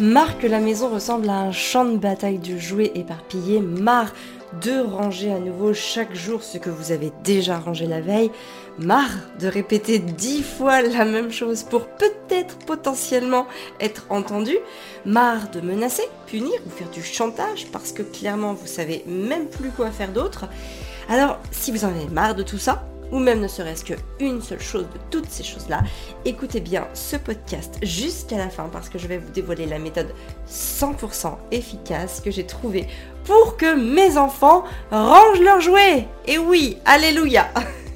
Marre que la maison ressemble à un champ de bataille de jouets éparpillés, marre de ranger à nouveau chaque jour ce que vous avez déjà rangé la veille, marre de répéter dix fois la même chose pour peut-être potentiellement être entendu, marre de menacer, punir ou faire du chantage parce que clairement vous savez même plus quoi faire d'autre. Alors si vous en avez marre de tout ça, ou même ne serait-ce qu'une seule chose de toutes ces choses-là, écoutez bien ce podcast jusqu'à la fin parce que je vais vous dévoiler la méthode 100% efficace que j'ai trouvée pour que mes enfants rangent leurs jouets. Et oui, alléluia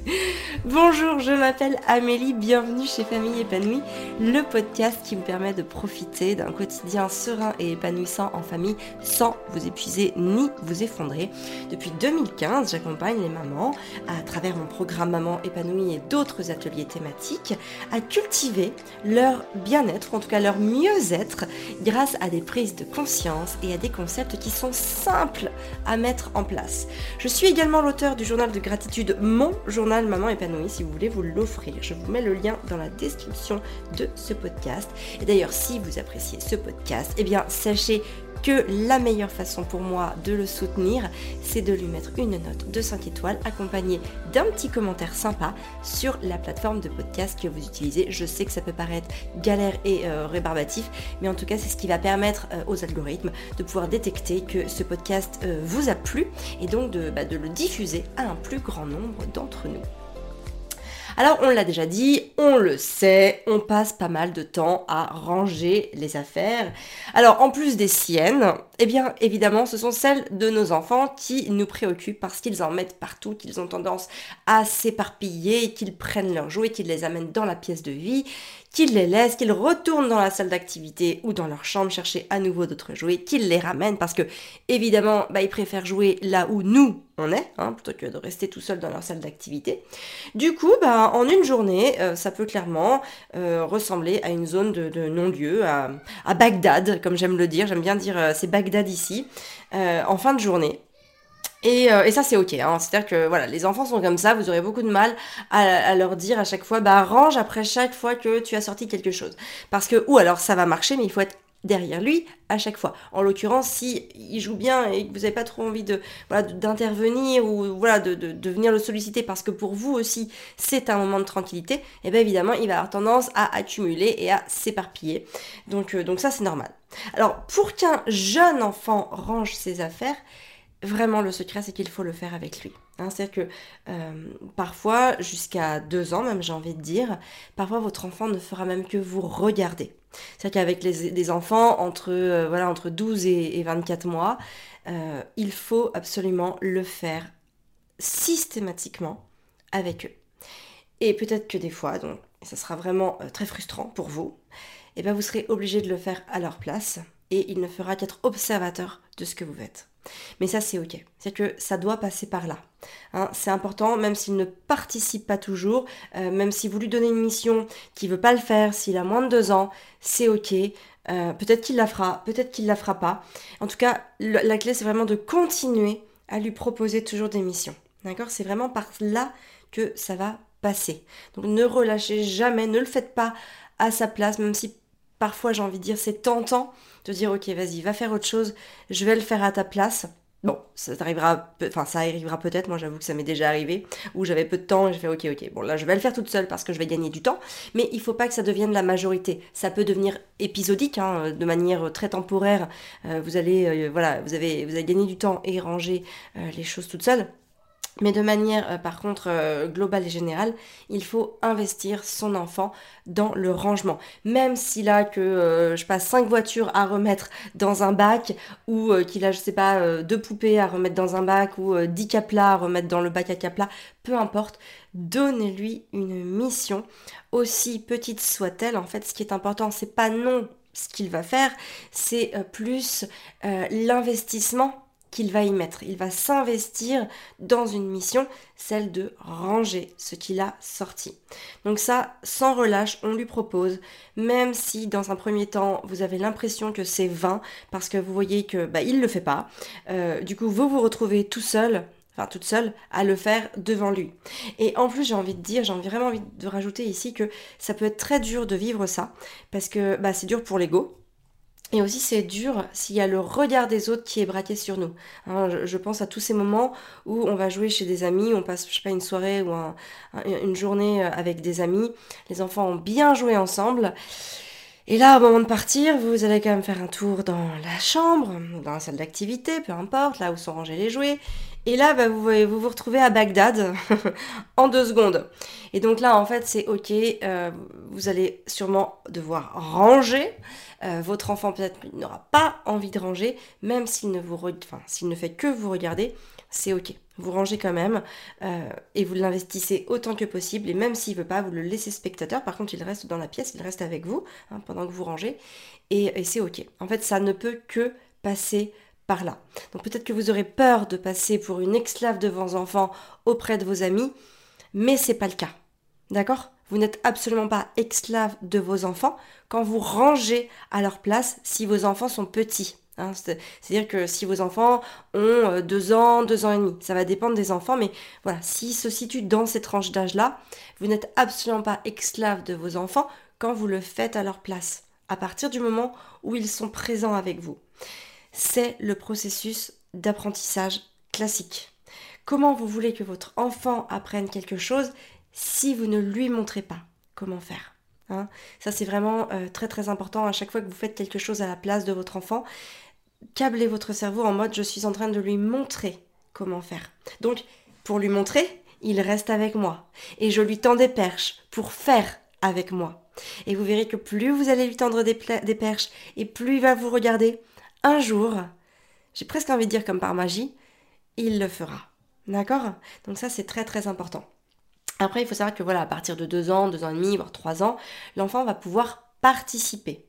Bonjour, je m'appelle Amélie, bienvenue chez Famille épanouie, le podcast qui vous permet de profiter d'un quotidien serein et épanouissant en famille sans vous épuiser ni vous effondrer. Depuis 2015, j'accompagne les mamans à travers mon programme Maman épanouie et d'autres ateliers thématiques à cultiver leur bien-être, en tout cas leur mieux-être, grâce à des prises de conscience et à des concepts qui sont simples à mettre en place. Je suis également l'auteur du journal de gratitude Mon journal Maman épanouie si vous voulez vous l'offrir. Je vous mets le lien dans la description de ce podcast. Et d'ailleurs, si vous appréciez ce podcast, eh bien, sachez que la meilleure façon pour moi de le soutenir, c'est de lui mettre une note de 5 étoiles accompagnée d'un petit commentaire sympa sur la plateforme de podcast que vous utilisez. Je sais que ça peut paraître galère et euh, rébarbatif, mais en tout cas, c'est ce qui va permettre euh, aux algorithmes de pouvoir détecter que ce podcast euh, vous a plu et donc bah, de le diffuser à un plus grand nombre d'entre nous. Alors on l'a déjà dit, on le sait, on passe pas mal de temps à ranger les affaires. Alors en plus des siennes, eh bien évidemment ce sont celles de nos enfants qui nous préoccupent parce qu'ils en mettent partout, qu'ils ont tendance à s'éparpiller, qu'ils prennent leurs jouets, qu'ils les amènent dans la pièce de vie, qu'ils les laissent, qu'ils retournent dans la salle d'activité ou dans leur chambre chercher à nouveau d'autres jouets, qu'ils les ramènent parce que évidemment bah, ils préfèrent jouer là où nous on est, hein, plutôt que de rester tout seul dans leur salle d'activité. Du coup, bah, en une journée, euh, ça peut clairement euh, ressembler à une zone de, non-lieu, à, Bagdad, comme j'aime le dire, j'aime bien dire euh, c'est Bagdad ici, en fin de journée. Et, ça c'est ok, hein. c'est-à-dire que voilà, les enfants sont comme ça, vous aurez beaucoup de mal à, leur dire à chaque fois, bah range après chaque fois que tu as sorti quelque chose. Parce que, ou alors ça va marcher, mais il faut être derrière lui à chaque fois. En l'occurrence, si il joue bien et que vous n'avez pas trop envie de d'intervenir ou voilà de, de, venir le solliciter parce que pour vous aussi c'est un moment de tranquillité, et eh bien évidemment il va avoir tendance à accumuler et à s'éparpiller. Donc, euh, donc ça c'est normal. Alors pour qu'un jeune enfant range ses affaires, vraiment le secret c'est qu'il faut le faire avec lui. Hein, C'est-à-dire que euh, parfois, jusqu'à deux ans même j'ai envie de dire, parfois votre enfant ne fera même que vous regarder. C'est-à-dire qu'avec les, enfants entre, euh, voilà, entre 12 et, 24 mois, euh, il faut absolument le faire systématiquement avec eux. Et peut-être que des fois, donc, ça sera vraiment très frustrant pour vous, et eh bien vous serez obligé de le faire à leur place et il ne fera qu'être observateur de ce que vous faites. Mais ça, c'est ok. C'est que ça doit passer par là. Hein. c'est important, même s'il ne participe pas toujours, euh, même si vous lui donnez une mission qu'il veut pas le faire, s'il a moins de deux ans, c'est ok. Euh, peut-être qu'il la fera, peut-être qu'il la fera pas. En tout cas, la clé, c'est vraiment de continuer à lui proposer toujours des missions. D'accord? C'est vraiment par là que ça va passer. Donc ne relâchez jamais, ne le faites pas à sa place, même si parfois j'ai envie de dire c'est tentant de dire ok vas-y va faire autre chose, je vais le faire à ta place. Bon, ça arrivera, enfin ça arrivera peut-être, moi j'avoue que ça m'est déjà arrivé, où j'avais peu de temps et je fais ok ok, bon là je vais le faire toute seule parce que je vais gagner du temps, mais il faut pas que ça devienne la majorité. Ça peut devenir épisodique, hein, de manière très temporaire. Euh, vous allez, euh, voilà, vous avez, vous avez gagné du temps et ranger euh, les choses toute seule. Mais de manière, euh, par contre, euh, globale et générale, il faut investir son enfant dans le rangement. Même s'il a que, euh, je passe 5 voitures à remettre dans un bac, ou qu'il a, je sais pas, deux poupées à remettre dans un bac, ou 10 caplas à remettre dans le bac à caplas, peu importe, donnez-lui une mission, aussi petite soit-elle. En fait, ce qui est important, c'est pas non ce qu'il va faire, c'est plus l'investissement qu'il va y mettre. Il va s'investir dans une mission, celle de ranger ce qu'il a sorti. Donc ça, sans relâche, on lui propose, même si dans un premier temps, vous avez l'impression que c'est vain, parce que vous voyez que bah, il le fait pas. Euh, du coup, vous vous retrouvez tout seul enfin toute seule, à le faire devant lui. Et en plus, j'ai envie de dire, j'ai vraiment envie de rajouter ici que ça peut être très dur de vivre ça, parce que bah, c'est dur pour l'ego, Et aussi, c'est dur s'il y a le regard des autres qui est braqué sur nous. Hein, je, pense à tous ces moments où on va jouer chez des amis, on passe, je sais pas, une soirée ou une journée euh, avec des amis. Les enfants ont bien joué ensemble. Et là, au moment de partir, vous allez quand même faire un tour dans la chambre, dans la salle d'activité, peu importe, là où sont rangés les jouets. Et là, bah, vous, vous retrouvez à Bagdad en deux secondes. Et donc là, en fait, c'est ok. Euh, vous allez sûrement devoir ranger. Euh, votre enfant peut-être n'aura pas envie de ranger, même s'il ne vous, ne fait que vous regarder, c'est ok. Vous rangez quand même euh, et vous l'investissez autant que possible. Et même s'il veut pas, vous le laissez spectateur. Par contre, il reste dans la pièce, il reste avec vous hein, pendant que vous rangez. Et c'est ok. En fait, ça ne peut que passer par là. Donc peut-être que vous aurez peur de passer pour une esclave de vos enfants auprès de vos amis, mais c'est pas le cas. D'accord? Vous n'êtes absolument pas esclave de vos enfants quand vous rangez à leur place si vos enfants sont petits. Hein. C'est-à-dire que si vos enfants ont euh, deux ans, deux ans et demi, ça va dépendre des enfants, mais voilà, s'ils se situent dans cette tranche d'âge-là, vous n'êtes absolument pas esclave de vos enfants quand vous le faites à leur place, à partir du moment où ils sont présents avec vous c'est le processus d'apprentissage classique. Comment vous voulez que votre enfant apprenne quelque chose si vous ne lui montrez pas comment faire hein? Ça c'est vraiment euh, très très important à chaque fois que vous faites quelque chose à la place de votre enfant. Câblez votre cerveau en mode je suis en train de lui montrer comment faire. Donc pour lui montrer, il reste avec moi et je lui tends des perches pour faire avec moi. Et vous verrez que plus vous allez lui tendre des, des perches et plus il va vous regarder, un jour, j'ai presque envie de dire comme par magie, il le fera. D'accord? Donc ça, c'est très très important. Après, il faut savoir que voilà, à partir de deux ans, deux ans et demi, voire trois ans, l'enfant va pouvoir participer.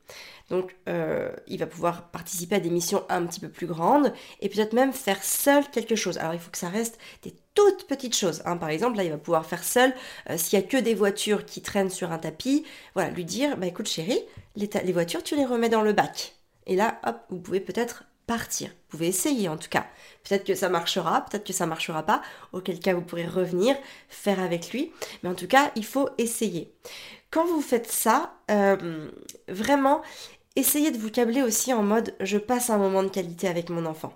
Donc, euh, il va pouvoir participer à des missions un petit peu plus grandes et peut-être même faire seul quelque chose. Alors, il faut que ça reste des toutes petites choses. Hein. Par exemple, là, il va pouvoir faire seul, euh, s'il y a que des voitures qui traînent sur un tapis, voilà, lui dire, bah écoute chérie, les voitures, tu les remets dans le bac. Et là, hop, vous pouvez peut-être partir. Vous pouvez essayer en tout cas. Peut-être que ça marchera, peut-être que ça marchera pas, auquel cas vous pourrez revenir, faire avec lui. Mais en tout cas, il faut essayer. Quand vous faites ça, euh, vraiment, essayez de vous câbler aussi en mode je passe un moment de qualité avec mon enfant.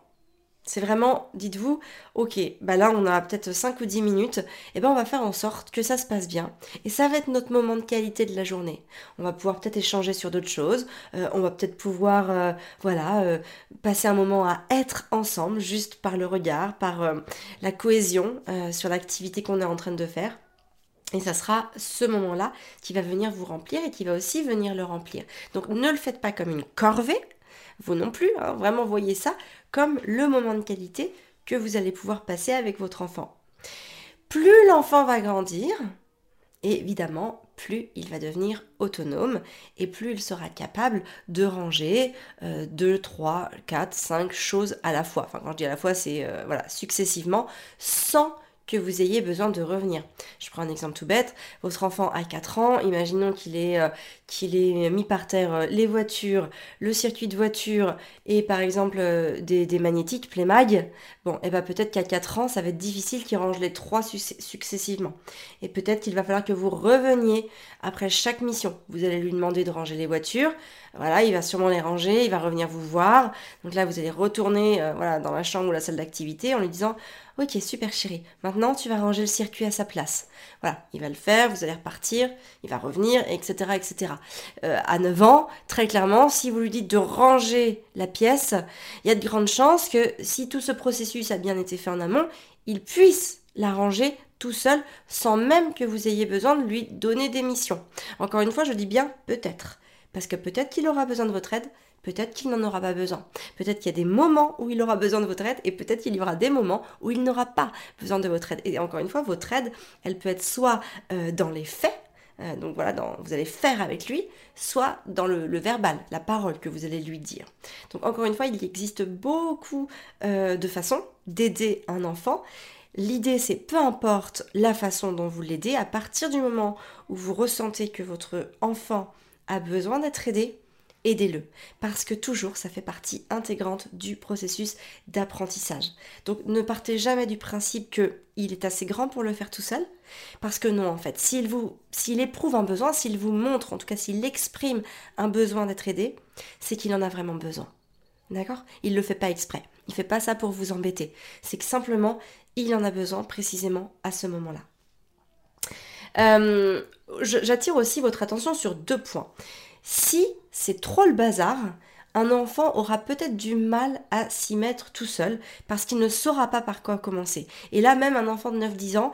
C'est vraiment, dites-vous, ok, bah là on a peut-être 5 ou 10 minutes, et eh ben on va faire en sorte que ça se passe bien. Et ça va être notre moment de qualité de la journée. On va pouvoir peut-être échanger sur d'autres choses, euh, on va peut-être pouvoir, euh, voilà, euh, passer un moment à être ensemble, juste par le regard, par la cohésion sur l'activité qu'on est en train de faire. Et ça sera ce moment-là qui va venir vous remplir et qui va aussi venir le remplir. Donc ne le faites pas comme une corvée, vous non plus, hein. vraiment voyez ça comme le moment de qualité que vous allez pouvoir passer avec votre enfant. Plus l'enfant va grandir, évidemment, plus il va devenir autonome et plus il sera capable de ranger 2, 3, 4, 5 choses à la fois. Enfin, quand je dis à la fois, c'est euh, voilà, successivement, sans que vous ayez besoin de revenir. Je prends un exemple tout bête. Votre enfant a 4 ans, imaginons qu'il est, euh, qu'il mis par terre euh, les voitures, le circuit de voiture et par exemple euh, des, magnétiques, Playmag. Bon, et eh ben peut-être qu'à 4 ans, ça va être difficile qu'il range les trois successivement. Et peut-être qu'il va falloir que vous reveniez après chaque mission. Vous allez lui demander de ranger les voitures. Voilà, il va sûrement les ranger, il va revenir vous voir. Donc là, vous allez retourner dans la chambre ou la salle d'activité en lui disant Ok, super chérie, maintenant tu vas ranger le circuit à sa place. Voilà, il va le faire, vous allez repartir, il va revenir, etc. etc. Euh, à 9 ans, très clairement, si vous lui dites de ranger la pièce, il y a de grandes chances que si tout ce processus a bien été fait en amont, il puisse la ranger tout seul sans même que vous ayez besoin de lui donner des missions. Encore une fois, je dis bien peut-être. Parce que peut-être qu'il aura besoin de votre aide, peut-être qu'il n'en aura pas besoin. Peut-être qu'il y a des moments où il aura besoin de votre aide et peut-être qu'il y aura des moments où il n'aura pas besoin de votre aide. Et encore une fois, votre aide, elle peut être soit euh, dans les faits, euh, donc voilà, vous allez faire avec lui, soit dans le, verbal, la parole que vous allez lui dire. Donc encore une fois, il existe beaucoup euh, de façons d'aider un enfant. L'idée, c'est peu importe la façon dont vous l'aidez, à partir du moment où vous ressentez que votre enfant a besoin d'être aidé, aidez-le. Parce que toujours, ça fait partie intégrante du processus d'apprentissage. Donc ne partez jamais du principe qu'il est assez grand pour le faire tout seul. Parce que non, en fait, s'il vous, s'il éprouve un besoin, s'il vous montre, en tout cas s'il exprime un besoin d'être aidé, c'est qu'il en a vraiment besoin. D'accord? Il ne le fait pas exprès. Il ne fait pas ça pour vous embêter. C'est que simplement, il en a besoin précisément à ce moment-là. Euh, j'attire aussi votre attention sur deux points. Si c'est trop le bazar, un enfant aura peut-être du mal à s'y mettre tout seul parce qu'il ne saura pas par quoi commencer. Et là, même un enfant de 9-10 ans,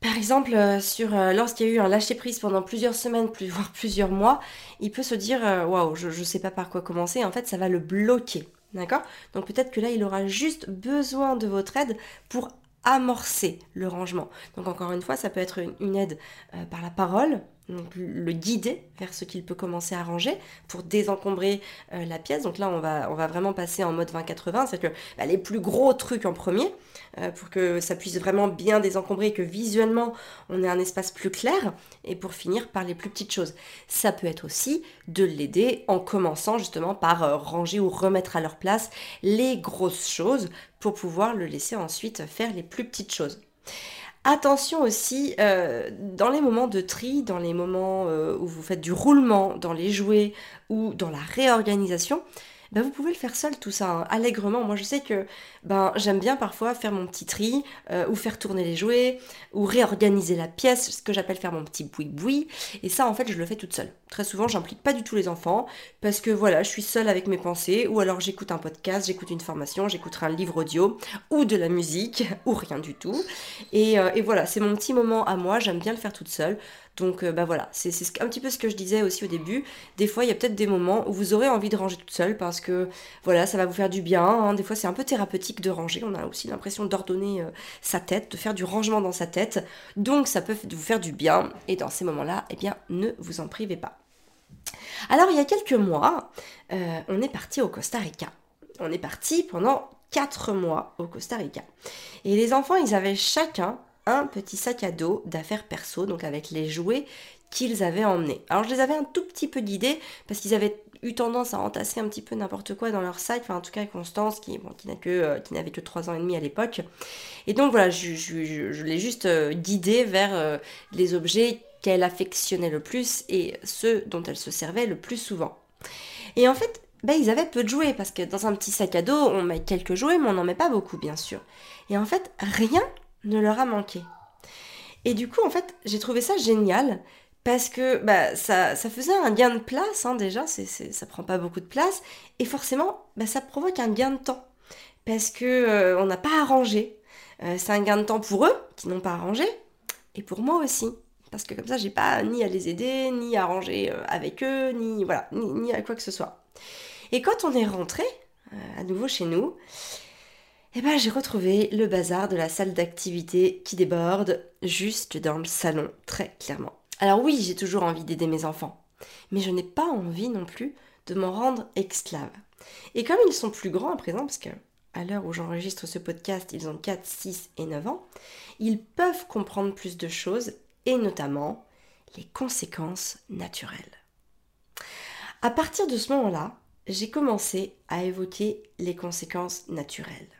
par exemple, euh, euh, lorsqu'il y a eu un lâcher-prise pendant plusieurs semaines, voire plusieurs mois, il peut se dire waouh, je ne sais pas par quoi commencer. En fait, ça va le bloquer. D'accord? Donc peut-être que là, il aura juste besoin de votre aide pour amorcer le rangement. Donc encore une fois, ça peut être une, aide euh, par la parole, donc le guider vers ce qu'il peut commencer à ranger pour désencombrer euh, la pièce. Donc là, on va, on va vraiment passer en mode 20-80, c'est que bah, les plus gros trucs en premier, euh, pour que ça puisse vraiment bien désencombrer, que visuellement on ait un espace plus clair, et pour finir par les plus petites choses. Ça peut être aussi de l'aider en commençant justement par euh, ranger ou remettre à leur place les grosses choses pour pouvoir le laisser ensuite faire les plus petites choses. Attention aussi, euh, dans les moments de tri, dans les moments euh, où vous faites du roulement dans les jouets ou dans la réorganisation, ben vous pouvez le faire seul tout ça, hein, allègrement. Moi je sais que ben, j'aime bien parfois faire mon petit tri, euh, ou faire tourner les jouets, ou réorganiser la pièce, ce que j'appelle faire mon petit boui-boui. Et ça en fait je le fais toute seule. Très souvent j'implique pas du tout les enfants, parce que voilà, je suis seule avec mes pensées, ou alors j'écoute un podcast, j'écoute une formation, j'écouterai un livre audio, ou de la musique, ou rien du tout. Et, euh, et voilà, c'est mon petit moment à moi, j'aime bien le faire toute seule. Donc euh, bah voilà, c'est un petit peu ce que je disais aussi au début. Des fois, il y a peut-être des moments où vous aurez envie de ranger toute seule parce que voilà, ça va vous faire du bien. Hein. Des fois, c'est un peu thérapeutique de ranger. On a aussi l'impression d'ordonner euh, sa tête, de faire du rangement dans sa tête. Donc ça peut vous faire du bien. Et dans ces moments-là, eh bien, ne vous en privez pas. Alors, il y a quelques mois, euh, on est parti au Costa Rica. On est parti pendant 4 mois au Costa Rica. Et les enfants, ils avaient chacun un petit sac à dos d'affaires perso, donc avec les jouets qu'ils avaient emmenés. Alors je les avais un tout petit peu guidés parce qu'ils avaient eu tendance à entasser un petit peu n'importe quoi dans leur sac, enfin en tout cas Constance qui, euh, n'avait que 3 ans et demi à l'époque. Et donc voilà, je, je, l'ai juste euh, guidée vers euh, les objets qu'elle affectionnait le plus et ceux dont elle se servait le plus souvent. Et en fait, ben, ils avaient peu de jouets parce que dans un petit sac à dos, on met quelques jouets, mais on n'en met pas beaucoup, bien sûr. Et en fait, rien ne leur a manqué. Et du coup, en fait, j'ai trouvé ça génial parce que bah, ça, ça faisait un gain de place, hein, déjà, c'est, ça prend pas beaucoup de place, et forcément, bah, ça provoque un gain de temps, parce que euh, on n'a pas ranger. Euh, c'est un gain de temps pour eux, qui n'ont pas ranger, et pour moi aussi, parce que comme ça, j'ai pas ni à les aider, ni à ranger euh, avec eux, ni, voilà, ni, ni, à quoi que ce soit. Et quand on est rentré, à nouveau chez nous, eh ben, j'ai retrouvé le bazar de la salle d'activité qui déborde juste dans le salon, très clairement. Alors oui, j'ai toujours envie d'aider mes enfants, mais je n'ai pas envie non plus de m'en rendre esclave. Et comme ils sont plus grands à présent, parce que à l'heure où j'enregistre ce podcast, ils ont 4, 6 et 9 ans, ils peuvent comprendre plus de choses, et notamment les conséquences naturelles. À partir de ce moment-là, j'ai commencé à évoquer les conséquences naturelles.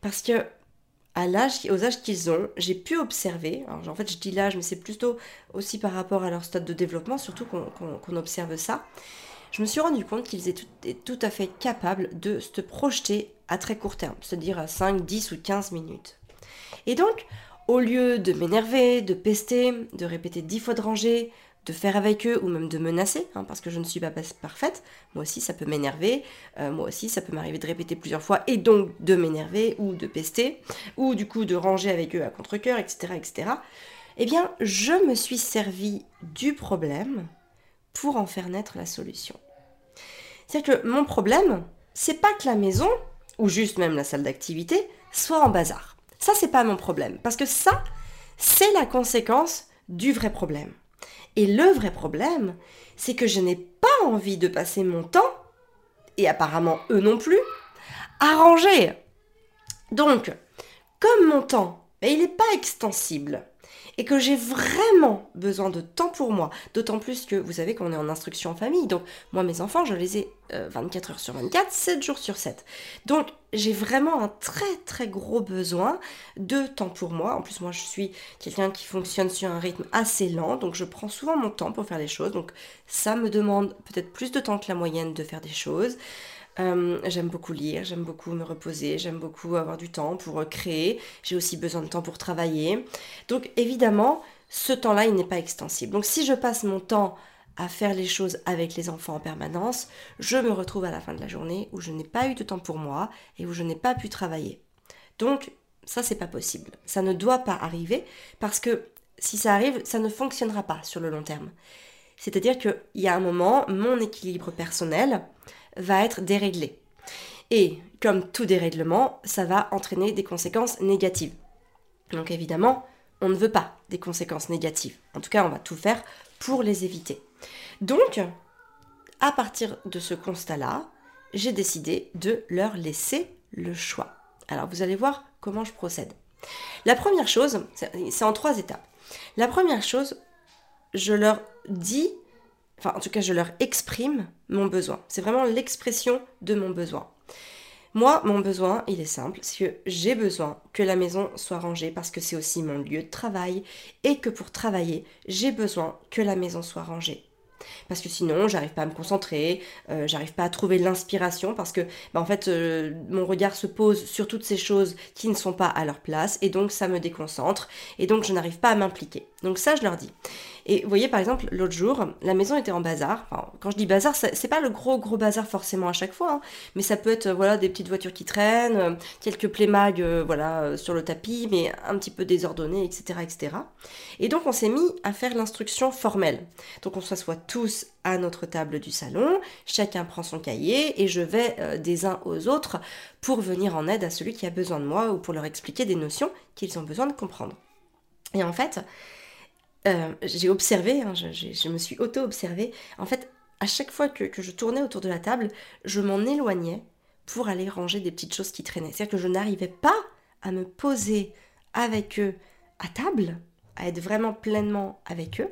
Parce que à l'âge, aux âges qu'ils ont, j'ai pu observer, en fait je dis l'âge, mais c'est plutôt aussi par rapport à leur stade de développement, surtout qu'on observe ça, je me suis rendu compte qu'ils étaient tout, à fait capables de se projeter à très court terme, c'est-à-dire à 5, 10 ou 15 minutes. Et donc, au lieu de m'énerver, de pester, de répéter 10 fois de ranger, faire avec eux ou même de menacer, hein, parce que je ne suis pas parfaite. Moi aussi, ça peut m'énerver. Euh, moi aussi, ça peut m'arriver de répéter plusieurs fois et donc de m'énerver ou de pester, ou du coup de ranger avec eux à contre-coeur, etc., etc. Eh bien, je me suis servi du problème pour en faire naître la solution. C'est que mon problème, c'est pas que la maison, ou juste même la salle d'activité, soit en bazar. Ça, c'est pas mon problème. Parce que ça, c'est la conséquence du vrai problème. Et le vrai problème, c'est que je n'ai pas envie de passer mon temps, et apparemment eux non plus, à ranger. Donc, comme mon temps, ben, il n'est pas extensible, et que j'ai vraiment besoin de temps pour moi, d'autant plus que vous savez qu'on est en instruction en famille, donc moi mes enfants je les ai 24 euh, heures sur 24, 7 jours sur 7. Donc j'ai vraiment un très très gros besoin de temps pour moi. En plus moi je suis quelqu'un qui fonctionne sur un rythme assez lent, donc je prends souvent mon temps pour faire les choses, donc ça me demande peut-être plus de temps que la moyenne de faire des choses. Euh, j'aime beaucoup lire, j'aime beaucoup me reposer, j'aime beaucoup avoir du temps pour euh, créer. J'ai aussi besoin de temps pour travailler. Donc évidemment, ce temps-là, il n'est pas extensible. Donc si je passe mon temps à faire les choses avec les enfants en permanence, je me retrouve à la fin de la journée où je n'ai pas eu de temps pour moi et où je n'ai pas pu travailler. Donc ça, c'est pas possible. Ça ne doit pas arriver parce que si ça arrive, ça ne fonctionnera pas sur le long terme. C'est-à-dire qu'il y a un moment, mon équilibre personnel, va être déréglé. Et comme tout dérèglement, ça va entraîner des conséquences négatives. Donc évidemment, on ne veut pas des conséquences négatives. En tout cas, on va tout faire pour les éviter. Donc, à partir de ce constat-là, j'ai décidé de leur laisser le choix. Alors, vous allez voir comment je procède. La première chose, c'est en trois étapes. La première chose, je leur dis enfin en tout cas je leur exprime mon besoin. C'est vraiment l'expression de mon besoin. Moi, mon besoin, il est simple, c'est que j'ai besoin que la maison soit rangée parce que c'est aussi mon lieu de travail et que pour travailler, j'ai besoin que la maison soit rangée parce que sinon j'arrive pas à me concentrer, euh, j'arrive pas à trouver l'inspiration parce que bah, en fait euh, mon regard se pose sur toutes ces choses qui ne sont pas à leur place et donc ça me déconcentre et donc je n'arrive pas à m'impliquer. Donc ça je leur dis. Et vous voyez par exemple l'autre jour la maison était en bazar. quand je dis bazar c'est pas le gros gros bazar forcément à chaque fois, hein, mais ça peut être voilà des petites voitures qui traînent, quelques playmags voilà sur le tapis mais un petit peu désordonné etc etc. Et donc on s'est mis à faire l'instruction formelle. Donc on s'assoit tous à notre table du salon, chacun prend son cahier et je vais euh, des uns aux autres pour venir en aide à celui qui a besoin de moi ou pour leur expliquer des notions qu'ils ont besoin de comprendre. Et en fait, euh, j'ai observé, hein, je, me suis auto-observé, en fait, à chaque fois que, que je tournais autour de la table, je m'en éloignais pour aller ranger des petites choses qui traînaient. C'est-à-dire que je n'arrivais pas à me poser avec eux à table, à être vraiment pleinement avec eux,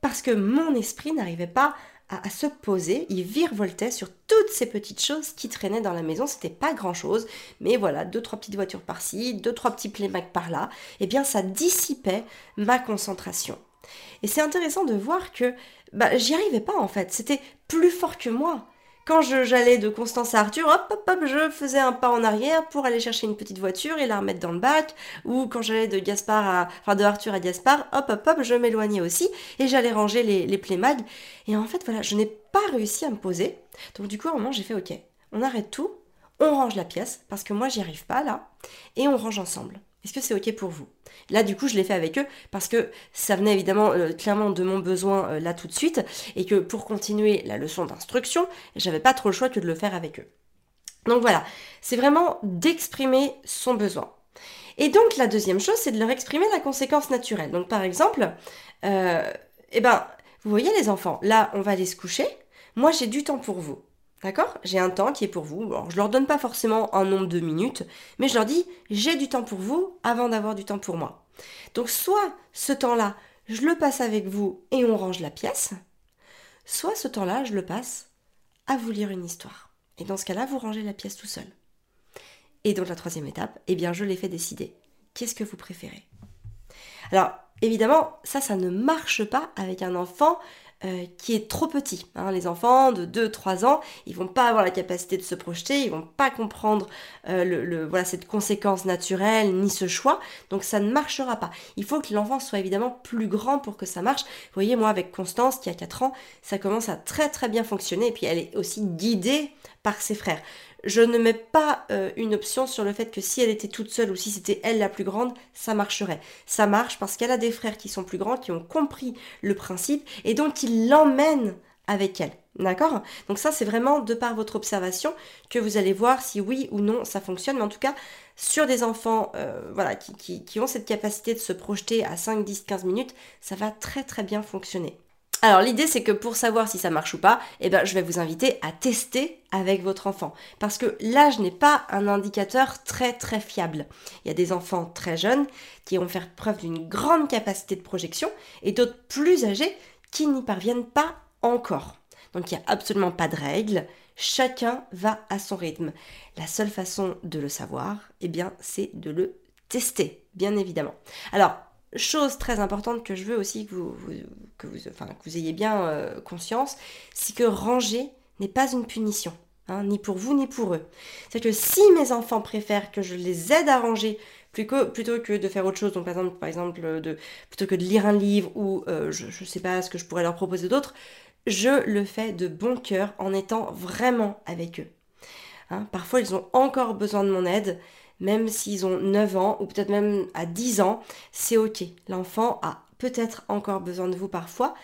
parce que mon esprit n'arrivait pas à, se poser, il virevoltait sur toutes ces petites choses qui traînaient dans la maison, c'était pas grand chose, mais voilà, deux, trois petites voitures par-ci, deux, trois petits playmacs par-là, eh bien ça dissipait ma concentration. Et c'est intéressant de voir que bah, j'y arrivais pas en fait, c'était plus fort que moi. Quand j'allais de Constance à Arthur, hop, hop, hop, je faisais un pas en arrière pour aller chercher une petite voiture et la remettre dans le bac. Ou quand j'allais de Gaspard à, Arthur à Gaspard, hop, hop, hop, je m'éloignais aussi et j'allais ranger les, les playmags. Et en fait, voilà, je n'ai pas réussi à me poser. Donc du coup, à un moment, j'ai fait OK, on arrête tout, on range la pièce parce que moi, j'y arrive pas là, et on range ensemble. Est-ce que c'est OK pour vous? Là, du coup, je l'ai fait avec eux parce que ça venait évidemment euh, clairement de mon besoin euh, là tout de suite et que pour continuer la leçon d'instruction, j'avais pas trop le choix que de le faire avec eux. Donc voilà, c'est vraiment d'exprimer son besoin. Et donc la deuxième chose, c'est de leur exprimer la conséquence naturelle. Donc par exemple, euh, eh ben, vous voyez les enfants, là on va aller se coucher, moi j'ai du temps pour vous. D'accord? J'ai un temps qui est pour vous. Alors, je leur donne pas forcément un nombre de minutes, mais je leur dis j'ai du temps pour vous avant d'avoir du temps pour moi. Donc soit ce temps-là, je le passe avec vous et on range la pièce, soit ce temps-là, je le passe à vous lire une histoire. Et dans ce cas-là, vous rangez la pièce tout seul. Et donc la troisième étape, eh bien je les fais décider. Qu'est-ce que vous préférez? Alors évidemment, ça, ça ne marche pas avec un enfant euh, qui est trop petit. Hein. Les enfants de 2-3 ans, ils vont pas avoir la capacité de se projeter, ils vont pas comprendre euh, cette conséquence naturelle ni ce choix, donc ça ne marchera pas. Il faut que l'enfant soit évidemment plus grand pour que ça marche. Vous voyez, moi avec Constance qui a 4 ans, ça commence à très très bien fonctionner et puis elle est aussi guidée par ses frères je ne mets pas euh, une option sur le fait que si elle était toute seule ou si c'était elle la plus grande, ça marcherait. Ça marche parce qu'elle a des frères qui sont plus grands, qui ont compris le principe et donc ils l'emmènent avec elle. D'accord? Donc ça, c'est vraiment de par votre observation que vous allez voir si oui ou non ça fonctionne. Mais en tout cas, sur des enfants euh, voilà, qui, qui ont cette capacité de se projeter à 5, 10, 15 minutes, ça va très très bien fonctionner. Alors l'idée c'est que pour savoir si ça marche ou pas, eh ben, je vais vous inviter à tester avec votre enfant. Parce que l'âge n'est pas un indicateur très très fiable. Il y a des enfants très jeunes qui vont faire preuve d'une grande capacité de projection et d'autres plus âgés qui n'y parviennent pas encore. Donc il n'y a absolument pas de règle, chacun va à son rythme. La seule façon de le savoir, eh bien, c'est de le tester, bien évidemment. Alors, chose très importante que je veux aussi que vous, ayez bien euh, conscience, c'est que ranger n'est pas une punition. Hein, ni pour vous ni pour eux. C'est que si mes enfants préfèrent que je les aide à ranger plutôt, plutôt que de faire autre chose, donc par exemple, par exemple de, plutôt que de lire un livre ou euh, je ne sais pas ce que je pourrais leur proposer d'autre, je le fais de bon cœur en étant vraiment avec eux. Hein, parfois ils ont encore besoin de mon aide, même s'ils ont 9 ans ou peut-être même à 10 ans, c'est ok. L'enfant a peut-être encore besoin de vous parfois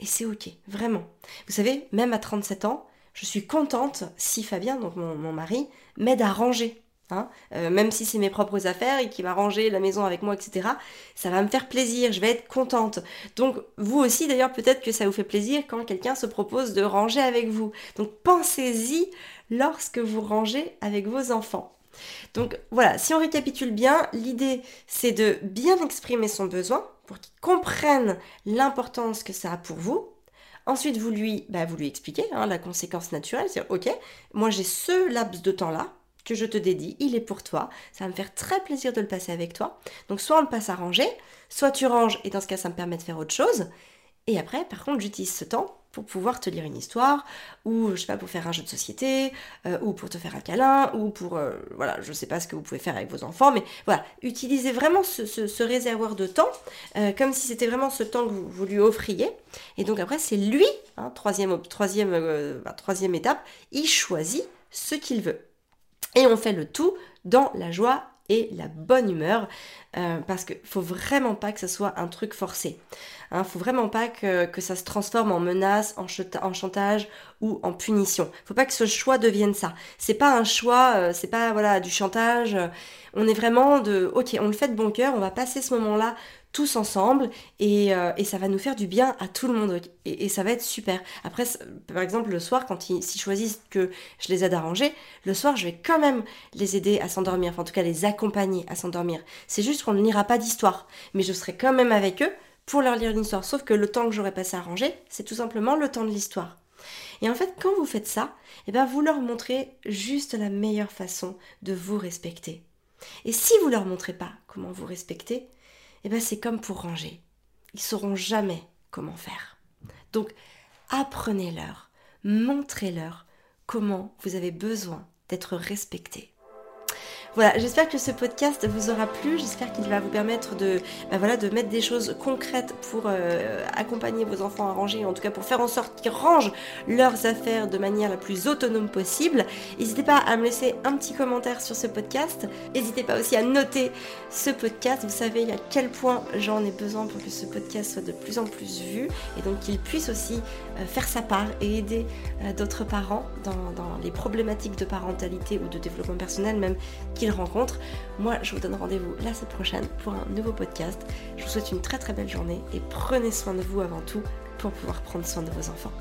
et c'est ok, vraiment. Vous savez, même à 37 ans, je suis contente si Fabien, donc mon, mari, m'aide à ranger. Hein. Euh, même si c'est mes propres affaires et qu'il va ranger la maison avec moi, etc., ça va me faire plaisir, je vais être contente. Donc vous aussi d'ailleurs peut-être que ça vous fait plaisir quand quelqu'un se propose de ranger avec vous. Donc pensez-y lorsque vous rangez avec vos enfants. Donc voilà, si on récapitule bien, l'idée c'est de bien exprimer son besoin pour qu'il comprenne l'importance que ça a pour vous. Ensuite, vous lui, bah, vous lui expliquez hein, la conséquence naturelle, c'est ok, moi j'ai ce laps de temps-là que je te dédie, il est pour toi, ça va me faire très plaisir de le passer avec toi. Donc soit on le passe à ranger, soit tu ranges et dans ce cas ça me permet de faire autre chose. Et après, par contre, j'utilise ce temps pour pouvoir te lire une histoire, ou je sais pas, pour faire un jeu de société, euh, ou pour te faire un câlin, ou pour, euh, voilà, je sais pas ce que vous pouvez faire avec vos enfants, mais voilà, utilisez vraiment ce, réservoir de temps, euh, comme si c'était vraiment ce temps que vous, lui offriez, et donc après c'est lui, hein, troisième, bah, troisième étape, il choisit ce qu'il veut. Et on fait le tout dans la joie et la bonne humeur, euh, parce qu'il faut vraiment pas que ce soit un truc forcé. Hein, faut vraiment pas que, que, ça se transforme en menace, en, en, chantage ou en punition. Faut pas que ce choix devienne ça. C'est pas un choix, euh, c'est pas voilà du chantage. on est vraiment de, ok, on le fait de bon cœur, on va passer ce moment-là tous ensemble et, euh, et, ça va nous faire du bien à tout le monde et, et ça va être super. Après, par exemple, le soir, quand ils, s'ils choisissent que je les aide à ranger, le soir, je vais quand même les aider à s'endormir, enfin en tout cas les accompagner à s'endormir. C'est juste qu'on ne lira pas d'histoire, mais je serai quand même avec eux pour leur lire une histoire. Sauf que le temps que j'aurai passé à ranger, c'est tout simplement le temps de l'histoire. Et en fait, quand vous faites ça, eh ben, vous leur montrez juste la meilleure façon de vous respecter. Et si vous leur montrez pas comment vous respecter, eh ben c'est comme pour ranger. Ils sauront jamais comment faire. Donc, apprenez-leur, montrez-leur comment vous avez besoin d'être respecté. Voilà, j'espère que ce podcast vous aura plu, j'espère qu'il va vous permettre de, bah voilà, de mettre des choses concrètes pour euh, accompagner vos enfants à ranger, en tout cas pour faire en sorte qu'ils rangent leurs affaires de manière la plus autonome possible. N'hésitez pas à me laisser un petit commentaire sur ce podcast, n'hésitez pas aussi à noter ce podcast, vous savez à quel point j'en ai besoin pour que ce podcast soit de plus en plus vu et donc qu'il puisse aussi euh, faire sa part et aider euh, d'autres parents dans, les problématiques de parentalité ou de développement personnel même rencontre. Moi, je vous donne rendez-vous la semaine prochaine pour un nouveau podcast. Je vous souhaite une très très belle journée et prenez soin de vous avant tout pour pouvoir prendre soin de vos enfants.